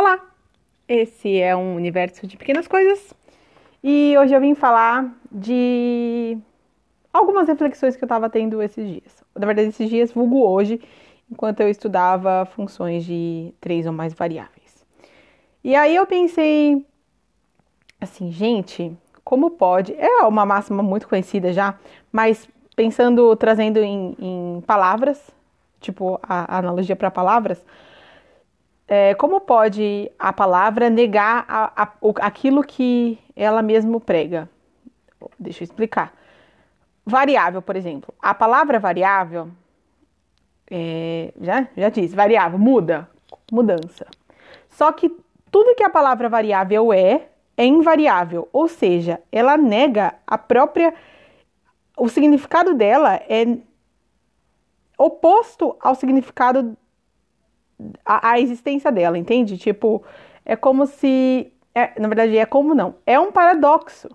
Olá! Esse é um universo de pequenas coisas e hoje eu vim falar de algumas reflexões que eu estava tendo esses dias. Na verdade, esses dias, vulgo hoje, enquanto eu estudava funções de três ou mais variáveis. E aí eu pensei assim, gente, como pode? É uma máxima muito conhecida já, mas pensando, trazendo em, em palavras, tipo a, a analogia para palavras, é, como pode a palavra negar a, a, aquilo que ela mesmo prega? Deixa eu explicar. Variável, por exemplo. A palavra variável, é, já, já disse, variável, muda, mudança. Só que tudo que a palavra variável é, é invariável, ou seja, ela nega a própria. O significado dela é oposto ao significado a, a existência dela, entende? Tipo, é como se. É, na verdade, é como não. É um paradoxo.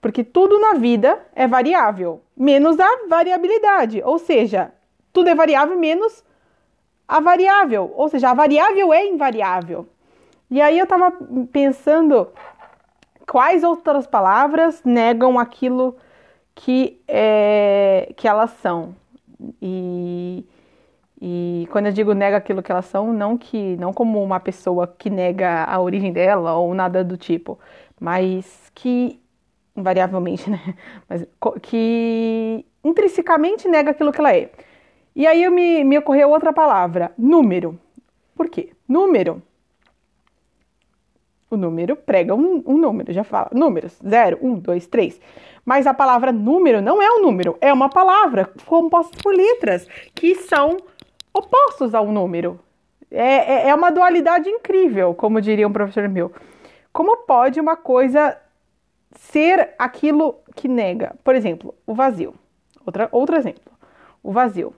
Porque tudo na vida é variável, menos a variabilidade. Ou seja, tudo é variável menos a variável. Ou seja, a variável é invariável. E aí eu tava pensando quais outras palavras negam aquilo que, é, que elas são. E e quando eu digo nega aquilo que elas são, não que não como uma pessoa que nega a origem dela ou nada do tipo, mas que invariavelmente, né? Mas que intrinsecamente nega aquilo que ela é. E aí me, me ocorreu outra palavra, número. Por quê? Número. O número prega um, um número, já fala. Números, 0, 1, 2, 3. Mas a palavra número não é um número, é uma palavra composta por letras, que são opostos ao número. É, é, é uma dualidade incrível, como diria um professor meu. Como pode uma coisa ser aquilo que nega? Por exemplo, o vazio. Outra, outro exemplo, o vazio.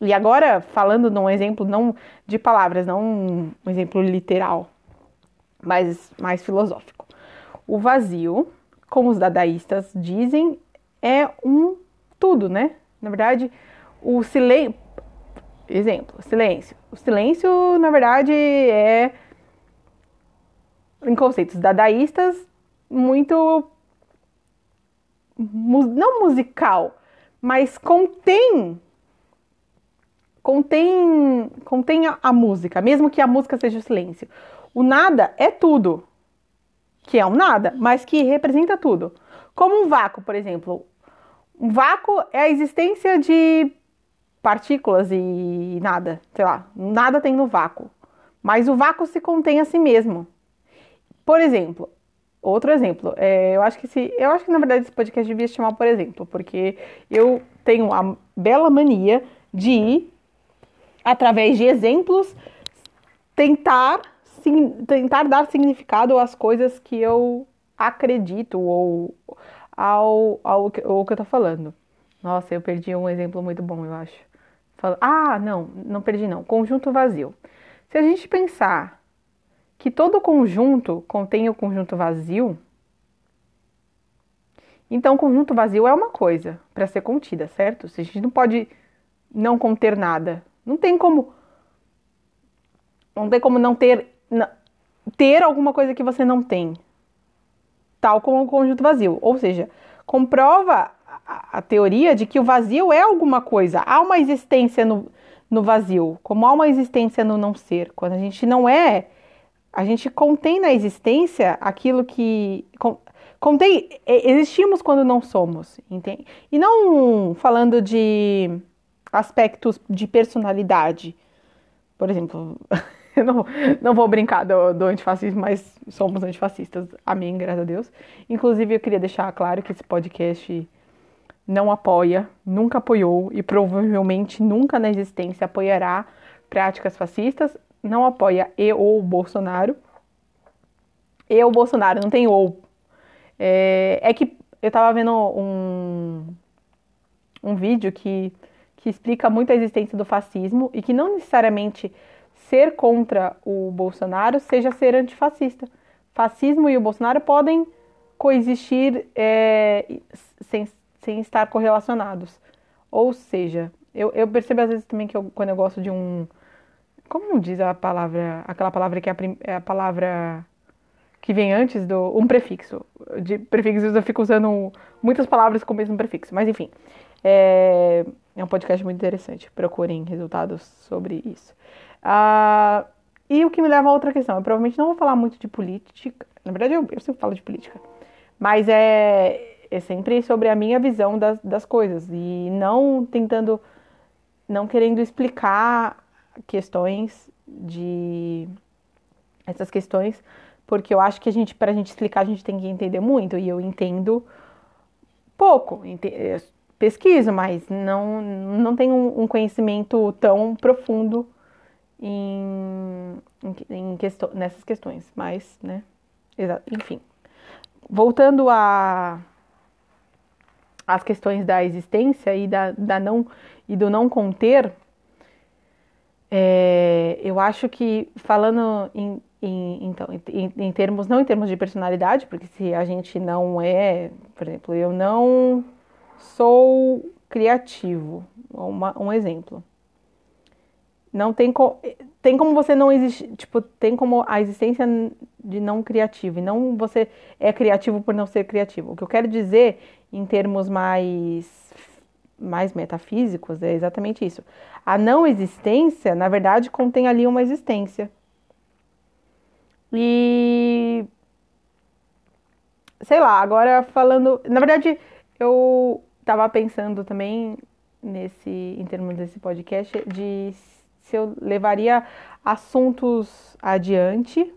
E agora, falando num exemplo não de palavras, não um exemplo literal, mas mais filosófico. O vazio, como os dadaístas dizem, é um tudo, né? Na verdade, o silêncio, Exemplo, silêncio. O silêncio, na verdade, é, em conceitos dadaístas, muito. não musical, mas contém. Contém, contém a, a música, mesmo que a música seja o silêncio. O nada é tudo, que é um nada, mas que representa tudo. Como um vácuo, por exemplo. Um vácuo é a existência de partículas e nada, sei lá, nada tem no vácuo. Mas o vácuo se contém a si mesmo. Por exemplo, outro exemplo, é, eu acho que se, eu acho que na verdade esse podcast devia se chamar por exemplo, porque eu tenho a bela mania de através de exemplos tentar sim, tentar dar significado às coisas que eu acredito ou ao, ao, ao que eu tô falando. Nossa, eu perdi um exemplo muito bom, eu acho. Fala, ah, não, não perdi não. Conjunto vazio. Se a gente pensar que todo conjunto contém o conjunto vazio, então conjunto vazio é uma coisa para ser contida, certo? Se a gente não pode não conter nada, não tem como não tem como não ter ter alguma coisa que você não tem, tal como o conjunto vazio. Ou seja, comprova a, teoria de que o vazio é alguma coisa, há uma existência no, no vazio, como há uma existência no não ser. Quando a gente não é, a gente contém na existência aquilo que. Contém, existimos quando não somos, entende? E não falando de aspectos de personalidade. Por exemplo, eu não, não vou brincar do, do antifascismo, mas somos antifascistas, amém, graças a Deus. Inclusive, eu queria deixar claro que esse podcast não apoia, nunca apoiou e provavelmente nunca na existência apoiará práticas fascistas, não apoia e ou Bolsonaro. E o Bolsonaro, não tem ou. É, é que eu tava vendo um, um vídeo que, que explica muito a existência do fascismo e que não necessariamente ser contra o Bolsonaro seja ser antifascista. Fascismo e o Bolsonaro podem coexistir é, sem, sem estar correlacionados. Ou seja, eu, eu percebo às vezes também que eu, quando eu gosto de um Como diz a palavra, aquela palavra que é a, é a palavra que vem antes do. um prefixo. De prefixos eu fico usando muitas palavras com o mesmo prefixo, mas enfim. É, é um podcast muito interessante. Procurem resultados sobre isso. Ah, e o que me leva a outra questão. Eu provavelmente não vou falar muito de política. Na verdade, eu, eu sempre falo de política. Mas é, é sempre sobre a minha visão das, das coisas. E não tentando. Não querendo explicar questões de. Essas questões. Porque eu acho que a gente, para a gente explicar, a gente tem que entender muito. E eu entendo pouco. Pesquiso, mas não, não tenho um conhecimento tão profundo em, em, em nessas questões. Mas, né? Enfim. Voltando a as questões da existência e da, da não e do não conter, é, eu acho que falando em, em, então, em, em, termos, não em termos de personalidade, porque se a gente não é, por exemplo, eu não sou criativo, uma, um exemplo. Não tem, co tem como você não existir, tipo, tem como a existência de não criativo, e não você é criativo por não ser criativo. O que eu quero dizer em termos mais mais metafísicos é exatamente isso. A não existência, na verdade, contém ali uma existência. E sei lá, agora falando, na verdade, eu estava pensando também nesse em termos desse podcast de se eu levaria assuntos adiante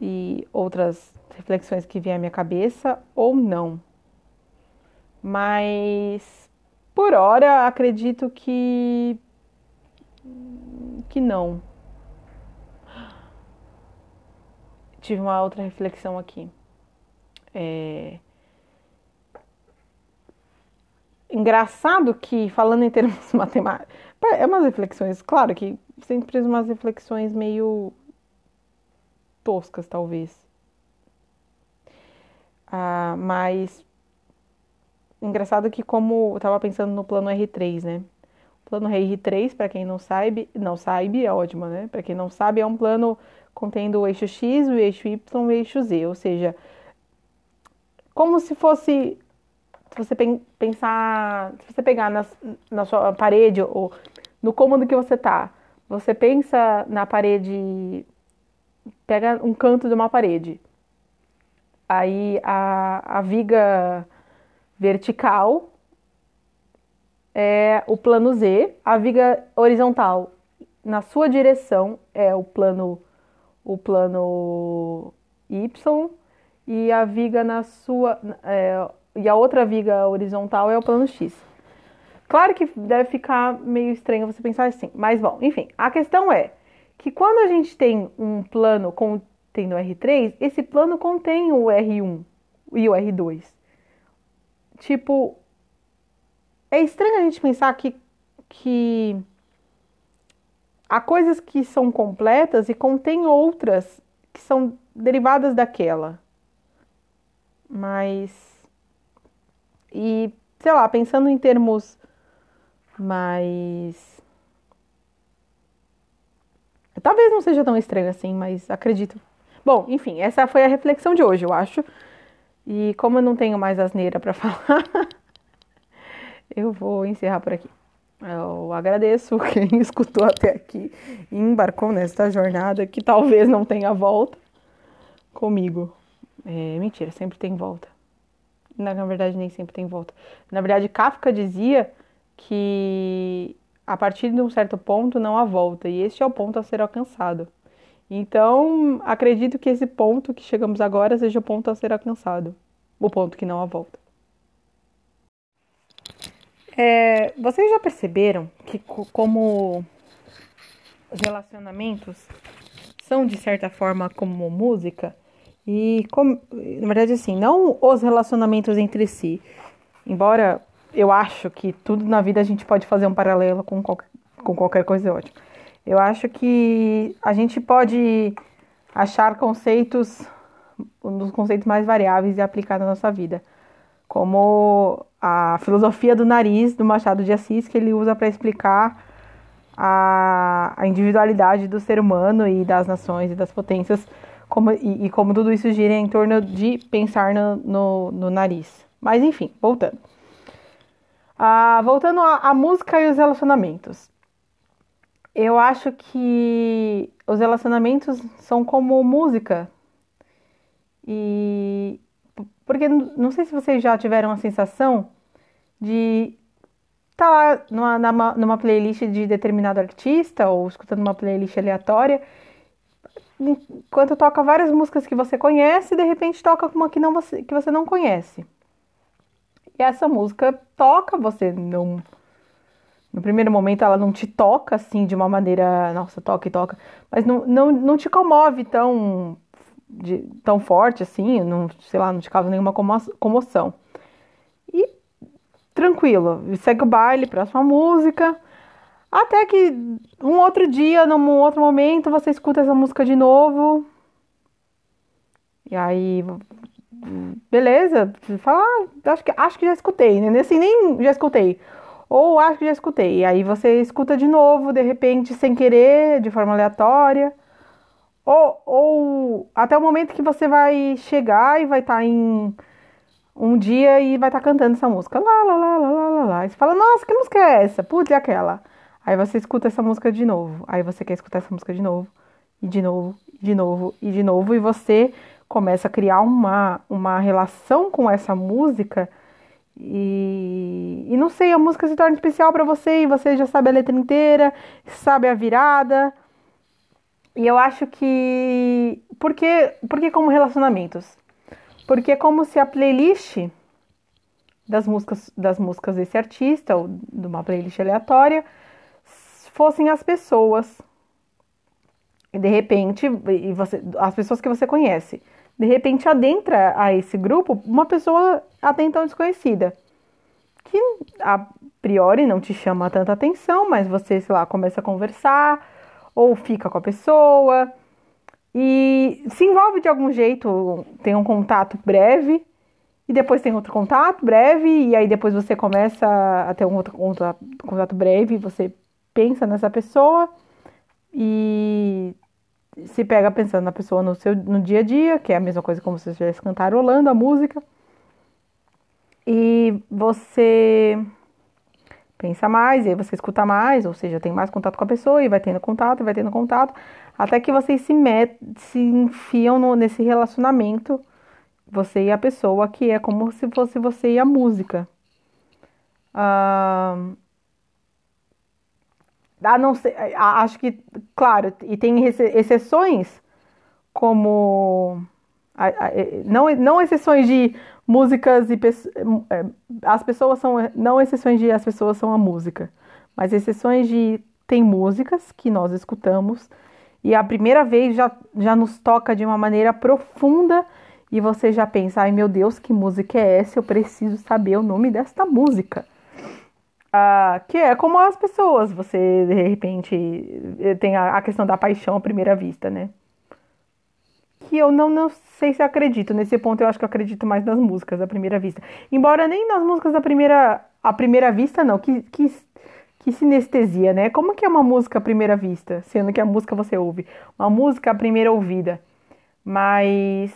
e outras reflexões que vêm à minha cabeça ou não. Mas por hora acredito que que não. Tive uma outra reflexão aqui. É... Engraçado que, falando em termos matemáticos, é umas reflexões, claro que sempre umas reflexões meio toscas, talvez. Ah, mas engraçado que como eu tava pensando no plano R3, né? O plano R3, para quem não sabe, não sabe, é ótimo, né? Para quem não sabe, é um plano contendo o eixo X, o eixo Y e o eixo Z, ou seja, como se fosse se você pensar, se você pegar na, na sua parede ou no cômodo que você tá, você pensa na parede, pega um canto de uma parede, aí a, a viga vertical é o plano Z, a viga horizontal na sua direção é o plano o plano Y e a viga na sua é, e a outra viga horizontal é o plano X. Claro que deve ficar meio estranho você pensar assim, mas bom, enfim, a questão é que quando a gente tem um plano contendo o R3, esse plano contém o R1 e o R2. Tipo, é estranho a gente pensar que, que há coisas que são completas e contém outras que são derivadas daquela. Mas. E, sei lá, pensando em termos mais. Talvez não seja tão estranho assim, mas acredito. Bom, enfim, essa foi a reflexão de hoje, eu acho. E como eu não tenho mais asneira para falar, eu vou encerrar por aqui. Eu agradeço quem escutou até aqui e embarcou nesta jornada que talvez não tenha volta comigo. É, mentira, sempre tem volta. Na, na verdade, nem sempre tem volta. Na verdade, Kafka dizia que a partir de um certo ponto não há volta, e este é o ponto a ser alcançado. Então, acredito que esse ponto que chegamos agora seja o ponto a ser alcançado, o ponto que não há volta. É, vocês já perceberam que como os relacionamentos são de certa forma como música e como, na verdade assim, não os relacionamentos entre si, embora eu acho que tudo na vida a gente pode fazer um paralelo com qualquer, com qualquer coisa é ótimo. Eu acho que a gente pode achar conceitos, um dos conceitos mais variáveis e aplicar na nossa vida como a filosofia do nariz do Machado de Assis, que ele usa para explicar a, a individualidade do ser humano e das nações e das potências como, e, e como tudo isso gira em torno de pensar no, no, no nariz. Mas enfim, voltando. Ah, voltando à música e os relacionamentos. Eu acho que os relacionamentos são como música. E porque não sei se vocês já tiveram a sensação de estar tá lá numa, numa, numa playlist de determinado artista ou escutando uma playlist aleatória enquanto toca várias músicas que você conhece, de repente toca uma que, não você, que você não conhece. E essa música toca, você não. No primeiro momento ela não te toca assim de uma maneira. Nossa, toca e toca. Mas não, não, não te comove tão, de, tão forte assim, não, sei lá, não te causa nenhuma comoção. E tranquilo, segue o baile, próxima música. Até que um outro dia, num outro momento, você escuta essa música de novo. E aí, beleza, fala, ah, acho, que, acho que já escutei, né? Assim, nem já escutei. Ou acho que já escutei. E aí você escuta de novo, de repente, sem querer, de forma aleatória. Ou, ou até o momento que você vai chegar e vai estar tá em um dia e vai estar tá cantando essa música. Lá, lá, lá, lá, lá, lá, lá. E você fala, nossa, que música é essa? Putz, é aquela. Aí você escuta essa música de novo. Aí você quer escutar essa música de novo. E de novo, e de novo, e de novo. E você começa a criar uma, uma relação com essa música. E, e não sei, a música se torna especial para você e você já sabe a letra inteira, sabe a virada. E eu acho que. Por que, como relacionamentos? Porque é como se a playlist das músicas, das músicas desse artista, ou de uma playlist aleatória, fossem as pessoas. E de repente, e você, as pessoas que você conhece. De repente adentra a esse grupo uma pessoa até então desconhecida. Que a priori não te chama tanta atenção, mas você, sei lá, começa a conversar, ou fica com a pessoa, e se envolve de algum jeito, tem um contato breve, e depois tem outro contato breve, e aí depois você começa a ter um outro contato, breve, você pensa nessa pessoa e se pega pensando na pessoa no seu no dia a dia, que é a mesma coisa como se você estivesse cantarolando a música. E você pensa mais, e aí você escuta mais, ou seja, tem mais contato com a pessoa e vai tendo contato, vai tendo contato, até que vocês se, met se enfiam no, nesse relacionamento, você e a pessoa, que é como se fosse você e a música. Ah, a não ser, acho que, claro, e tem exceções como não, não exceções de músicas e é, as pessoas são não exceções de as pessoas são a música, mas exceções de tem músicas que nós escutamos e a primeira vez já, já nos toca de uma maneira profunda e você já pensa, ai meu Deus, que música é essa? Eu preciso saber o nome desta música. Que é como as pessoas, você de repente tem a, a, questão da paixão à primeira vista, né? Que eu não, não sei se acredito. Nesse ponto eu acho que eu acredito mais nas músicas à primeira vista. Embora nem nas músicas à primeira, à primeira vista, não. Que, que, que sinestesia, né? Como que é uma música à primeira vista? Sendo que a música você ouve. Uma música à primeira ouvida. Mas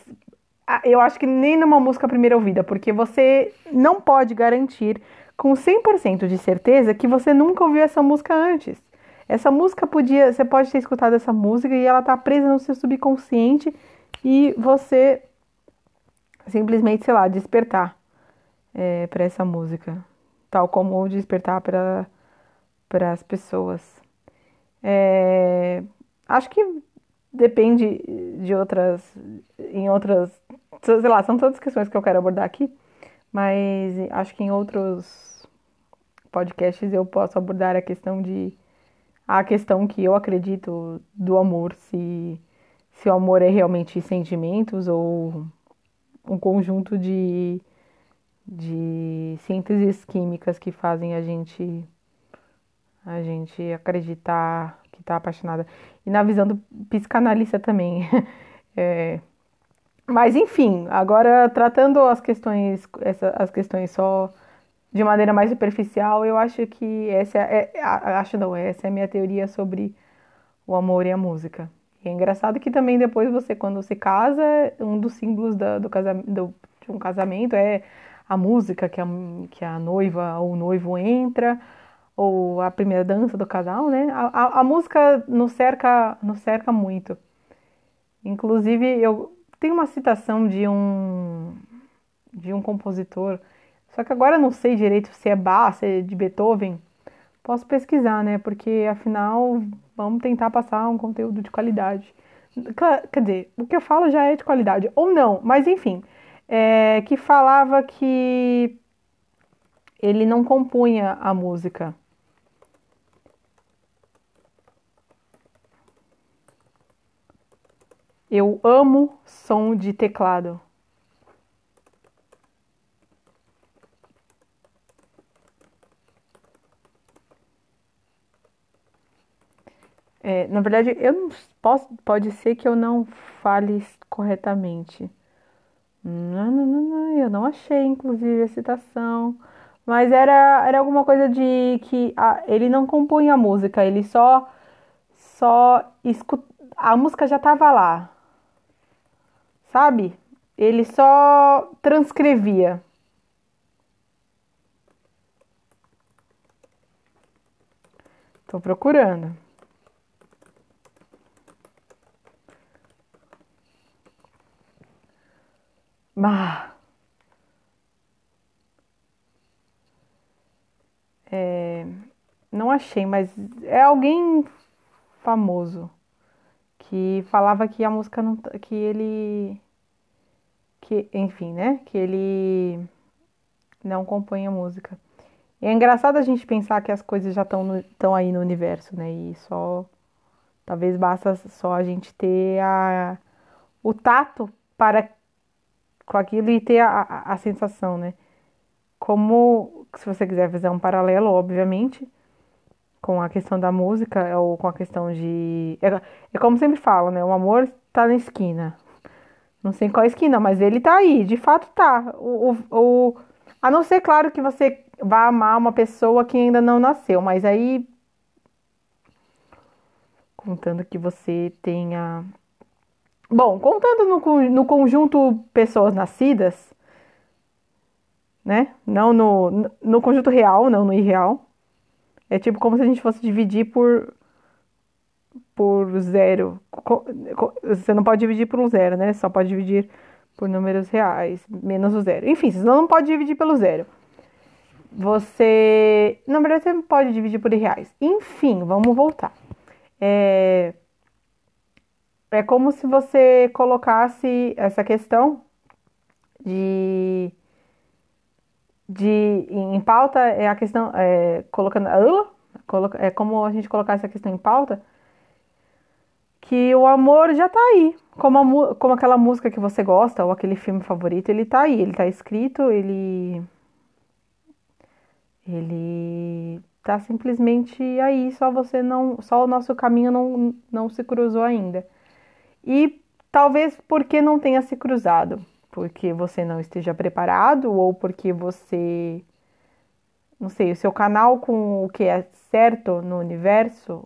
eu acho que nem numa música à primeira ouvida, porque você não pode garantir com 100% de certeza que você nunca ouviu essa música antes. Essa música podia, você pode ter escutado essa música e ela tá presa no seu subconsciente e você simplesmente, sei lá, despertar é, para essa música, tal como despertar para para as pessoas. É, acho que depende de outras, em outras, sei lá, são todas questões que eu quero abordar aqui, mas acho que em outros podcasts eu posso abordar a questão de a questão que eu acredito do amor, se se o amor é realmente sentimentos ou um conjunto de de sínteses químicas que fazem a gente a gente acreditar que está apaixonada. E na visão do psicanalista também é, mas enfim agora tratando as questões essa, as questões só de maneira mais superficial, eu acho que essa é, é, acho não, essa é a minha teoria sobre o amor e a música. E é engraçado que também depois você, quando se casa, um dos símbolos da, do casamento, de um casamento é a música que a, que a noiva ou o noivo entra, ou a primeira dança do casal, né? A, a, a música nos cerca, nos cerca muito. Inclusive, eu tenho uma citação de um de um compositor, só que agora não sei direito se é Bach, se é de Beethoven. Posso pesquisar, né? Porque afinal, vamos tentar passar um conteúdo de qualidade. Quer dizer, o que eu falo já é de qualidade, ou não, mas enfim, é, que falava que ele não compunha a música. Eu amo som de teclado. É, na verdade, eu não posso, pode ser que eu não fale corretamente. Não, não, não, não, eu não achei, inclusive, a citação. Mas era, era alguma coisa de que ah, ele não compunha a música, ele só só escut... a música já estava lá. Sabe? Ele só transcrevia. Tô procurando. Ah. É, não achei, mas é alguém famoso que falava que a música não que ele que enfim, né, que ele não compõe a música. E é engraçado a gente pensar que as coisas já estão aí no universo, né? E só talvez basta só a gente ter a, o tato para com aquilo e ter a, a, a sensação, né? Como, se você quiser fazer um paralelo, obviamente, com a questão da música ou com a questão de. É, é como sempre falo, né? O amor tá na esquina. Não sei qual esquina, mas ele tá aí, de fato tá. O, o, o, a não ser, claro, que você vá amar uma pessoa que ainda não nasceu, mas aí. Contando que você tenha Bom, contando no, no conjunto pessoas nascidas, né? Não no, no conjunto real, não no irreal. É tipo como se a gente fosse dividir por por zero. Você não pode dividir por um zero, né? Só pode dividir por números reais, menos o zero. Enfim, você não pode dividir pelo zero. Você. Na verdade, você pode dividir por reais. Enfim, vamos voltar. É é como se você colocasse essa questão de, de em pauta é a questão é, colocando é como a gente colocar essa questão em pauta que o amor já tá aí como, a, como aquela música que você gosta ou aquele filme favorito ele tá aí ele tá escrito ele ele tá simplesmente aí só você não só o nosso caminho não, não se cruzou ainda. E talvez porque não tenha se cruzado, porque você não esteja preparado ou porque você não sei, o seu canal com o que é certo no universo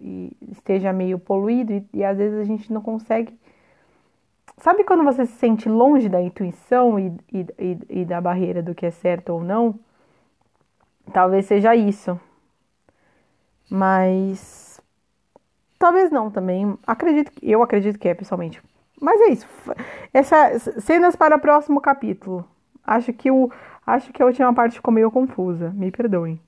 e esteja meio poluído e, e às vezes a gente não consegue. Sabe quando você se sente longe da intuição e, e, e da barreira do que é certo ou não? Talvez seja isso. Mas Talvez não também. Acredito, eu acredito que é, pessoalmente. Mas é isso. Essas cenas para o próximo capítulo. Acho que o acho que a última parte ficou meio confusa. Me perdoem.